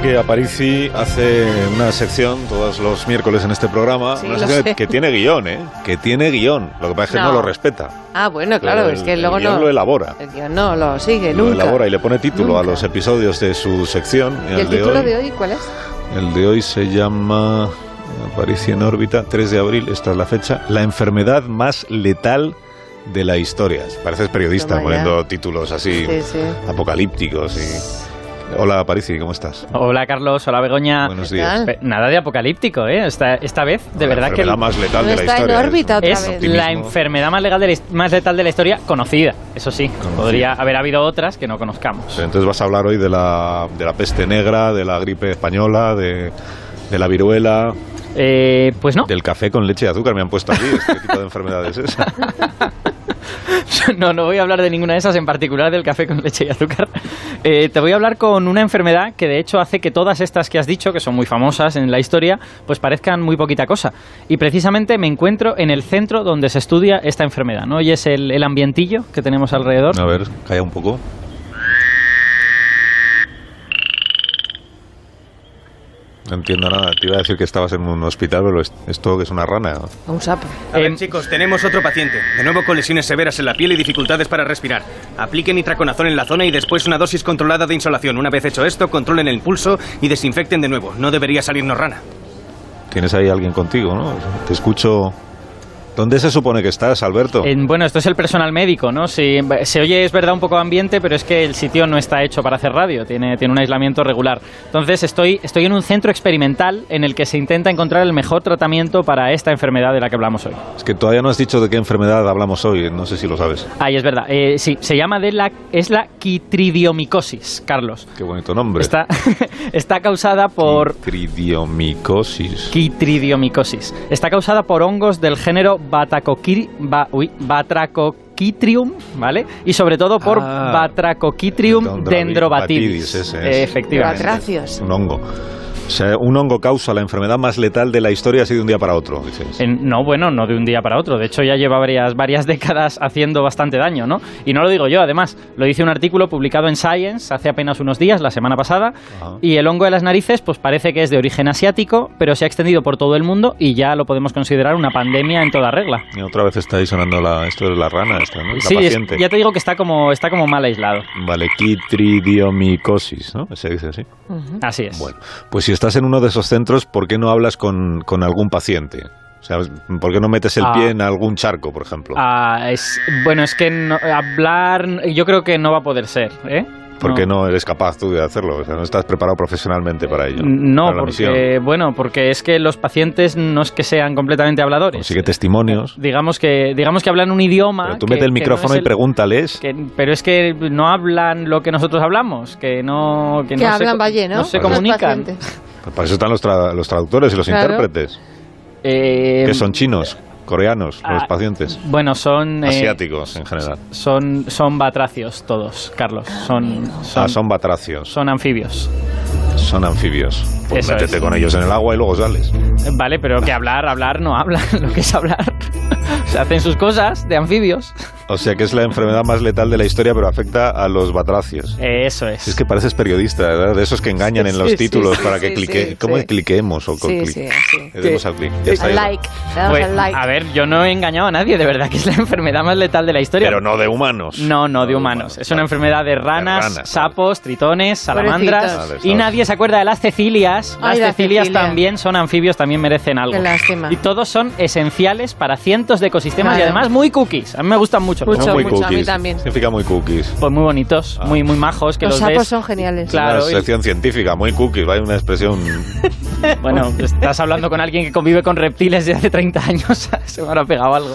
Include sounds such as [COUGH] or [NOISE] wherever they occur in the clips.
Que Aparici hace una sección todos los miércoles en este programa, una sección que tiene guion, ¿eh? Que tiene guion. Lo que pasa es que no, lo respeta. Ah, bueno, claro, es que luego el guion no. lo elabora. El guion no lo sigue nunca. Lo elabora y le pone título a los episodios de su sección. ¿Y el, título de hoy, cuál es? El de hoy se llama Aparici en órbita, 3 de abril, esta es la fecha. La enfermedad más letal de la historia. Pareces periodista poniendo títulos así apocalípticos y. Hola, Parici, ¿cómo estás? Hola, Carlos. Hola, Begoña. Buenos días. Nada de apocalíptico, ¿eh? Esta, esta vez, de verdad que... La más letal de la está historia. En órbita otra es vez. la enfermedad más, legal de más letal de la historia conocida, eso sí. Podría haber habido otras que no conozcamos. Entonces vas a hablar hoy de la, de la peste negra, de la gripe española, de, de la viruela... Eh, pues no. Del café con leche y azúcar me han puesto aquí. ¿Qué tipo de enfermedad es esa? [LAUGHS] no, no voy a hablar de ninguna de esas, en particular del café con leche y azúcar. Eh, te voy a hablar con una enfermedad que de hecho hace que todas estas que has dicho, que son muy famosas en la historia, pues parezcan muy poquita cosa. Y precisamente me encuentro en el centro donde se estudia esta enfermedad, ¿no? Y es el, el ambientillo que tenemos alrededor. A ver, calla un poco. No entiendo nada. Te iba a decir que estabas en un hospital, pero esto que es una rana. Un sapo. A ver, chicos, tenemos otro paciente. De nuevo con lesiones severas en la piel y dificultades para respirar. Apliquen nitraconazón en la zona y después una dosis controlada de insolación. Una vez hecho esto, controlen el pulso y desinfecten de nuevo. No debería salirnos rana. Tienes ahí alguien contigo, ¿no? Te escucho ¿Dónde se supone que estás, Alberto? bueno, esto es el personal médico, ¿no? Si, se oye, es verdad, un poco ambiente, pero es que el sitio no está hecho para hacer radio, tiene, tiene un aislamiento regular. Entonces, estoy, estoy en un centro experimental en el que se intenta encontrar el mejor tratamiento para esta enfermedad de la que hablamos hoy. Es que todavía no has dicho de qué enfermedad hablamos hoy, no sé si lo sabes. Ay, es verdad. Eh, sí, se llama de la, es la quitridiomicosis, Carlos. Qué bonito nombre. Está, [LAUGHS] está causada por... Quitridiomicosis. Quitridiomicosis. Está causada por hongos del género Batracoquitrium, ¿vale? Y sobre todo por ah, Batracoquitrium dendrobatidis. Efectivamente. Batracios. Un hongo. O sea, un hongo causa la enfermedad más letal de la historia así de un día para otro, dices. no, bueno, no de un día para otro. De hecho, ya lleva varias, varias [LAUGHS] décadas haciendo bastante daño, ¿no? Y no lo digo yo, además. Lo dice un artículo publicado en Science hace apenas unos días, la semana pasada. Y el hongo de las narices, pues parece que es de origen asiático, pero se ha extendido por todo el mundo y ya lo podemos considerar una pandemia en toda regla. Y otra vez está ahí sonando la, esto de la rana, esta, ¿no? La sí, ya te digo que está como, está como mal aislado. Vale, quitridiomicosis, ¿no? Se dice así. Así es. Bueno, pues si estás en uno de esos centros, ¿por qué no hablas con, con algún paciente? O sea, ¿por qué no metes el pie Ah. en algún charco, por ejemplo? Ah, es, bueno, es que no- hablar yo creo que no va a poder ser, ¿eh? ¿Por qué no eres capaz tú de hacerlo? O sea, no estás preparado profesionalmente para ello. No, para la misión. porque bueno, porque es que los pacientes no es que sean completamente habladores. Consigue testimonios. Digamos que digamos que hablan un idioma. Pero tú que- mete el no micrófono es y pregúntales. que- pero es que no hablan lo que nosotros hablamos, que no que, Que no se hablan valle, ¿no? no se comunican. Pues para eso están los, tra- los traductores y los Claro. intérpretes. Eh, que son chinos, coreanos, los ah, pacientes. Bueno, son eh, Asiáticos en general. Son son batracios todos, Carlos. Son son, ah, son batracios. son anfibios. Son anfibios. Pues Eso métete es. con ellos en el agua y luego sales. Vale, pero que hablar, hablar no hablan. [LAUGHS] Lo que es hablar. [LAUGHS] Se hacen sus cosas de anfibios. O sea que es la enfermedad más letal de la historia, pero afecta a los batracios. Eso es. Es que pareces periodista, ¿verdad? De esos que engañan en los Sí, títulos sí, para sí, que clique. sí, ¿Cómo cliquemos? O con Sí, clic? Le demos al clic. Ya está, like. Le damos Pues, al like. A ver, yo no he engañado a nadie, de verdad que es la enfermedad más letal de la historia. Pero no de humanos. No, no, de humanos. Es una vale. enfermedad de ranas, ranas, sapos, tritones, salamandras. Vale, y nadie se acuerda de las cecilias. Ay, las la cecilias cecilia. también son anfibios, también merecen algo. Qué lástima. Y todos son esenciales para cientos de ecosistemas y además muy cookies. A mí me gustan mucho. Mucho. Son muy mucho, a mí cookies. también. Significa muy cookies. Pues muy bonitos, muy, muy majos, que Los los, sapos ves. son geniales. Claro, Una y- sección científica, muy cookies. Hay una expresión. [LAUGHS] Bueno, estás hablando con alguien que convive con reptiles de hace 30 años, [LAUGHS] se me habrá pegado algo.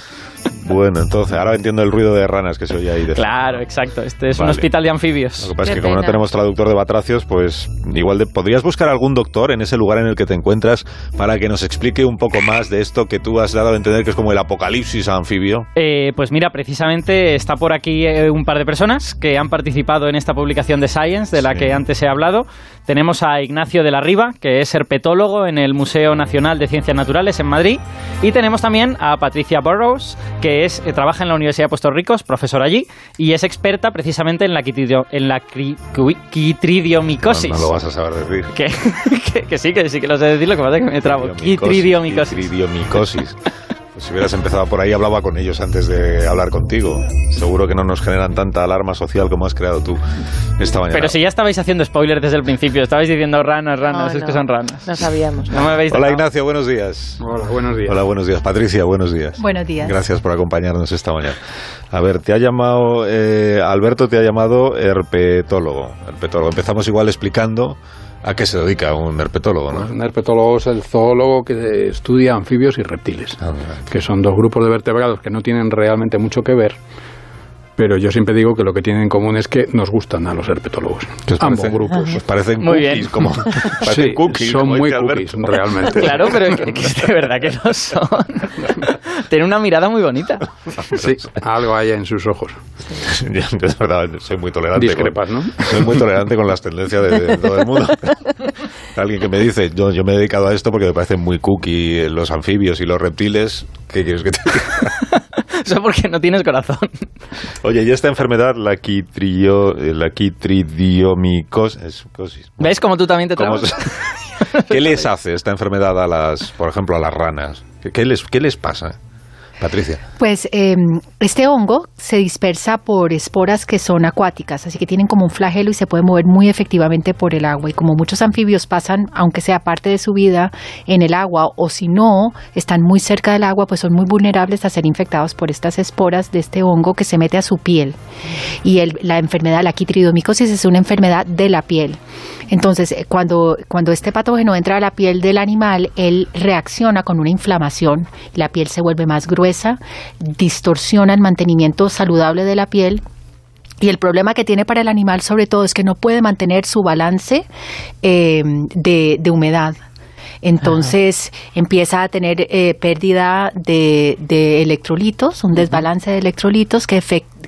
Bueno, entonces, ahora entiendo el ruido de ranas que se oye ahí. De claro, exacto. Este es un hospital de anfibios. Lo que pasa es que como no tenemos traductor de batracios, pues igual de, podrías buscar algún doctor en ese lugar en el que te encuentras para que nos explique un poco más de esto que tú has dado a entender que es como el apocalipsis anfibio. Eh, pues mira, precisamente está por aquí eh, un par de personas que han participado en esta publicación de Science de la que antes he hablado. Tenemos a Ignacio de la Riva, que es herpetólogo en el Museo Nacional de Ciencias Naturales en Madrid. Y tenemos también a Patricia Burrows, que es, eh, trabaja en la Universidad de Puerto Rico, es profesora allí, y es experta precisamente en la, en la quitridiomicosis. No, lo vas a saber decir. Que, [LAUGHS] sí, que sí que lo sé decir, lo que pasa es que me trabo. Quitridiomicosis. Quitridiomicosis. Pues si hubieras empezado por ahí, hablaba con ellos antes de hablar contigo. Seguro que no nos generan tanta alarma social como has creado tú esta mañana. Pero si ya estabais haciendo spoilers desde el principio, estabais diciendo ranas, ranas, es que son ranas. No sabíamos. [LAUGHS] Hola Ignacio, buenos días. Hola, buenos días. Hola, buenos días. Patricia, buenos días. Buenos días. Gracias por acompañarnos esta mañana. A ver, te ha llamado, eh, Alberto te ha llamado herpetólogo. herpetólogo. Empezamos igual explicando ¿A qué se dedica un herpetólogo? ¿no? un herpetólogo es el zoólogo que estudia anfibios y reptiles, ah, que son dos grupos de vertebrados que no tienen realmente mucho que ver, pero yo siempre digo que lo que tienen en común es que nos gustan a los herpetólogos. Ambos grupos. Os parecen muy cookies, bien. como [LAUGHS] sí, cookies, son muy cookies, realmente. [LAUGHS] Claro, pero que, de verdad que no son. [LAUGHS] Tienen una mirada muy bonita. Sí, algo hay en sus ojos. Yo, de verdad, soy muy tolerante. Discrepas, ¿no? Soy muy tolerante con las tendencias de, todo el mundo. Alguien que me dice, yo, yo me he dedicado a esto porque me parecen muy cookie los anfibios y los reptiles. ¿Qué quieres que te diga? Eso porque no tienes corazón. Oye, y esta enfermedad, la, quitrio, la quitridiomicosis... ¿Ves cómo tú también te trabas? [LAUGHS] ¿Qué les hace esta enfermedad a las, por ejemplo, a las ranas? ¿Qué les, qué les pasa? Patricia. Pues em, este hongo se dispersa por esporas que son acuáticas, así que tienen como un flagelo y se puede mover muy efectivamente por el agua. Y como muchos anfibios pasan, aunque sea parte de su vida, en el agua, o si no, están muy cerca del agua, pues son muy vulnerables a ser infectados por estas esporas de este hongo que se mete a su piel. Y la enfermedad, la quitridomicosis, es una enfermedad de la piel. Entonces, eh, cuando, cuando este patógeno entra a la piel del animal, él reacciona con una inflamación, la piel se vuelve más gruesa, distorsiona el mantenimiento saludable de la piel y el problema que tiene para el animal sobre todo es que no puede mantener su balance eh, de, de, humedad. Entonces empieza a tener eh, pérdida de, de, electrolitos, un desbalance de electrolitos que,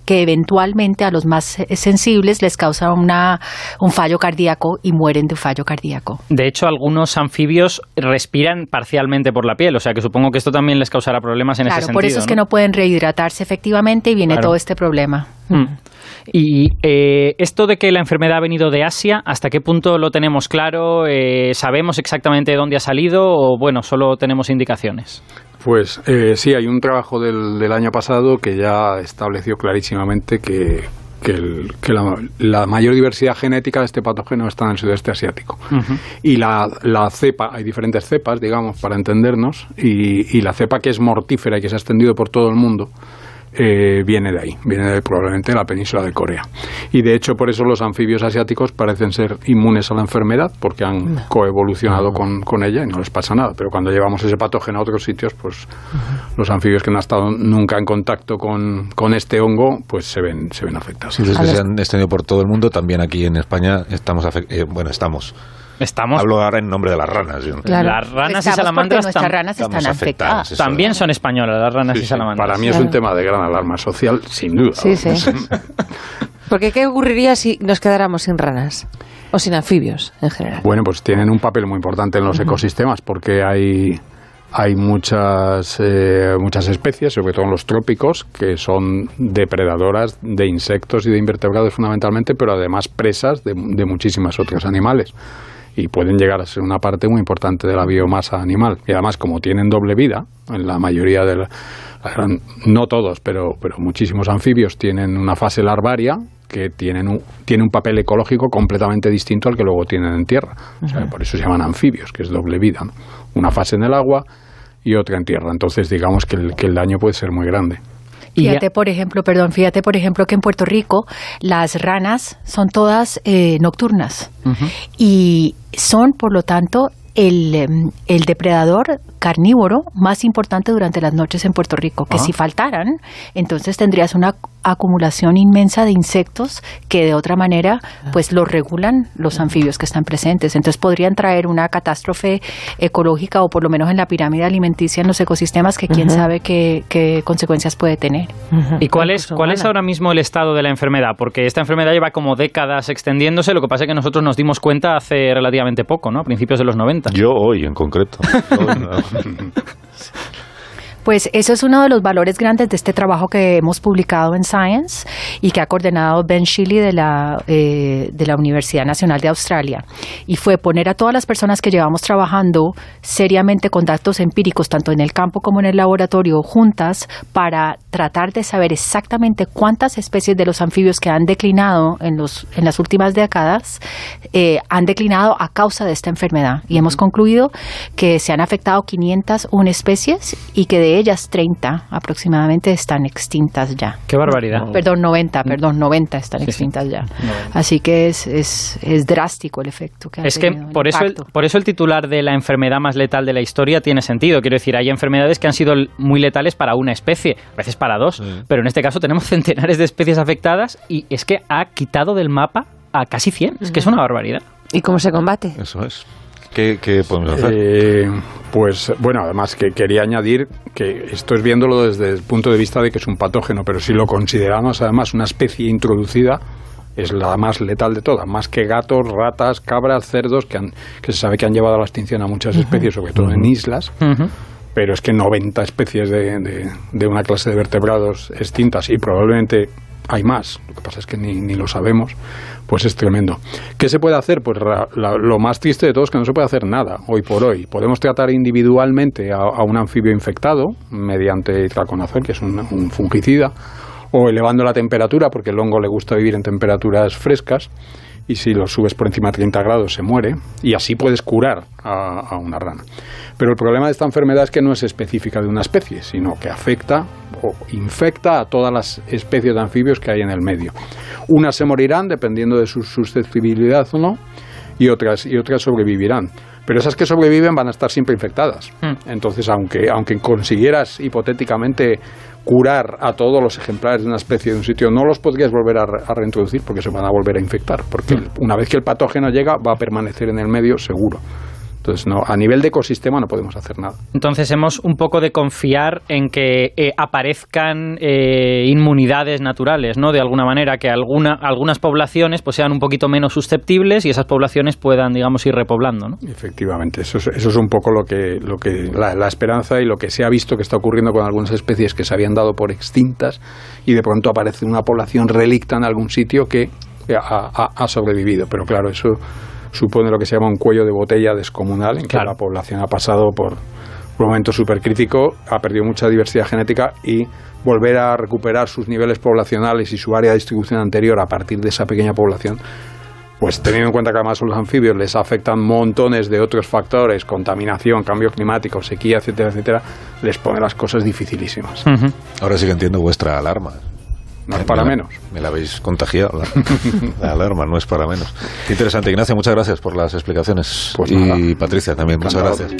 que eventualmente a los más sensibles les causa una, un fallo cardíaco y mueren de un fallo cardíaco. De hecho, algunos anfibios respiran parcialmente por la piel, o sea que supongo que esto también les causará problemas en ese sentido. Por eso es que no pueden rehidratarse efectivamente y viene todo este problema. Mm. Y eh, esto de que la enfermedad ha venido de Asia, ¿hasta qué punto lo tenemos claro? Eh, ¿Sabemos exactamente de dónde ha salido o, bueno, solo tenemos indicaciones? Pues eh, sí, hay un trabajo del, año pasado que ya estableció clarísimamente que, la, mayor diversidad genética de este patógeno está en el sudeste asiático. Y la, cepa, hay diferentes cepas, digamos, para entendernos, y, y la cepa que es mortífera y que se ha extendido por todo el mundo, eh, viene de ahí, viene de, probablemente de la península de Corea. Y de hecho, por eso los anfibios asiáticos parecen ser inmunes a la enfermedad, porque han coevolucionado con, con, ella y no les pasa nada. Pero cuando llevamos ese patógeno a otros sitios, pues los anfibios que no han estado nunca en contacto con, con este hongo, pues se ven, se ven afectados. Sí, los que se han extendido por todo el mundo, también aquí en España estamos, eh, bueno, estamos Estamos... Hablo ahora en nombre de las ranas. Las ranas y salamandras nuestras ranas están afectadas. También son españolas las ranas y salamandras. Para mí es un tema de gran alarma social, sin duda. Sí, sí. [LAUGHS] Porque ¿qué ocurriría si nos quedáramos sin ranas? O sin anfibios, en general. Bueno, pues tienen un papel muy importante en los ecosistemas porque hay hay muchas, eh, muchas especies, sobre todo en los trópicos, que son depredadoras de insectos y de invertebrados fundamentalmente, pero además presas de, de muchísimas otros animales y pueden llegar a ser una parte muy importante de la biomasa animal. Y además, como tienen doble vida, en la mayoría de la, no todos, pero, pero muchísimos anfibios tienen una fase larvaria que tienen un, tiene un papel ecológico completamente distinto al que luego tienen en tierra. por eso se llaman anfibios, que es doble vida. Una fase en el agua y otra en tierra. Entonces, digamos que el, que el daño puede ser muy grande. Fíjate, por ejemplo, perdón, fíjate, por ejemplo, que en Puerto Rico las ranas son todas eh, nocturnas. Y son, por lo tanto, el, em, el, depredador carnívoro más importante durante las noches en Puerto Rico, que si faltaran, entonces tendrías una acumulación inmensa de insectos que de otra manera pues lo regulan los anfibios que están presentes. Entonces podrían traer una catástrofe ecológica o por lo menos en la pirámide alimenticia en los ecosistemas que quién sabe qué, consecuencias puede tener. ¿Y cuál es, cuál es ahora mismo el estado de la enfermedad? Porque esta enfermedad lleva como décadas extendiéndose, lo que pasa es que nosotros nos dimos cuenta hace relativamente poco, ¿no? A principios de los 90. Yo hoy en concreto. [LAUGHS] Mm-hmm. [LAUGHS] Pues eso es uno de los valores grandes de este trabajo que hemos publicado en Science y que ha coordinado Ben Shilly de la, eh, de la Universidad Nacional de Australia. Y fue poner a todas las personas que llevamos trabajando seriamente con datos empíricos, tanto en el campo como en el laboratorio, juntas para tratar de saber exactamente cuántas especies de los anfibios que han declinado en, los, en las últimas décadas eh, han declinado a causa de esta enfermedad. Y hemos concluido que se han afectado 501 especies y que de ellas 30 aproximadamente están extintas ya. Qué barbaridad. Perdón, 90, perdón, 90 están extintas ya. Así que es, es, es, drástico el efecto que ha Es que por eso, el, por eso el titular de la enfermedad más letal de la historia tiene sentido. Quiero decir, hay enfermedades que han sido muy letales para una especie, a veces para dos, pero en este caso tenemos [LAUGHS] centenares de especies afectadas y es que ha quitado del mapa a casi 100. Es que es una barbaridad. ¿Y cómo se combate? Eso es. ¿Qué, podemos hacer? Eh, pues bueno, además que quería añadir que esto es viéndolo desde el punto de vista de que es un patógeno, pero si lo consideramos además una especie introducida, es la más letal de todas, más que gatos, ratas, cabras, cerdos, que, que se sabe que han llevado a la extinción a muchas especies, sobre todo en islas. Pero es que 90 especies de, de, una clase de vertebrados extintas y probablemente hay más, lo que pasa es que ni, ni lo sabemos, pues es tremendo. ¿Qué se puede hacer? Pues lo más triste de todo es que no se puede hacer nada hoy por hoy. Podemos tratar individualmente a, un anfibio infectado mediante traconazol, que es un, fungicida, o elevando la temperatura, porque el hongo le gusta vivir en temperaturas frescas, y si lo subes por encima de 30 grados se muere, y así puedes curar a una rana. Pero el problema de esta enfermedad es que no es específica de una especie, sino que afecta o infecta a todas las especies de anfibios que hay en el medio. Unas se morirán dependiendo de su susceptibilidad o no, y otras, y otras sobrevivirán. Pero esas que sobreviven van a estar siempre infectadas. Hmm. Entonces, aunque, aunque consiguieras hipotéticamente curar a todos los ejemplares de una especie de un sitio, no los podrías volver a, reintroducir porque se van a volver a infectar. Porque hmm. una vez que el patógeno llega, va a permanecer en el medio seguro. Entonces, no, a nivel de ecosistema no podemos hacer nada. Entonces, hemos un poco de confiar en que eh, aparezcan eh, inmunidades naturales, ¿no? De alguna manera, que alguna, algunas poblaciones pues, sean un poquito menos susceptibles y esas poblaciones puedan, digamos, ir repoblando, ¿no? Efectivamente, eso es, eso es un poco lo que, lo que la, esperanza y lo que se ha visto que está ocurriendo con algunas especies que se habían dado por extintas y de pronto aparece una población relicta en algún sitio que ha, ha sobrevivido. Pero claro, eso supone lo que se llama un cuello de botella descomunal, en que la población ha pasado por un momento súper crítico, ha perdido mucha diversidad genética y volver a recuperar sus niveles poblacionales y su área de distribución anterior a partir de esa pequeña población, pues teniendo en cuenta que además a los anfibios les afectan montones de otros factores, contaminación, cambio climático, sequía, etcétera, etcétera, les pone las cosas dificilísimas. Ahora sí que entiendo vuestra alarma. No es para menos. Me la habéis contagiado, la, alarma, no es para menos. Qué interesante, Ignacio, muchas gracias por las explicaciones. Pues y Patricia también, muchas gracias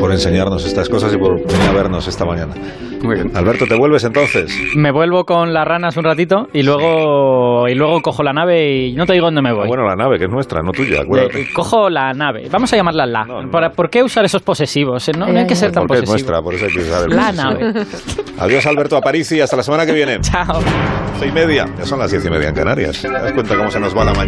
por enseñarnos estas cosas y por venir a vernos esta mañana. Muy bien. Alberto, ¿te vuelves entonces? Me vuelvo con las ranas un ratito y luego y luego cojo la nave y no te digo dónde me voy. bueno, la nave, que es nuestra, no tuya, acuérdate. Eh, cojo la nave. Vamos a llamarla la. ¿Por qué usar esos posesivos? No, hay que ser tan posesivo. es nuestra, por eso hay que usar el La nave. Adiós, Alberto Aparici, hasta la semana que viene. [LAUGHS] Chao. Seis y media, ya son las diez y media en Canarias. ¿Te das cuenta cómo se nos va la mañana?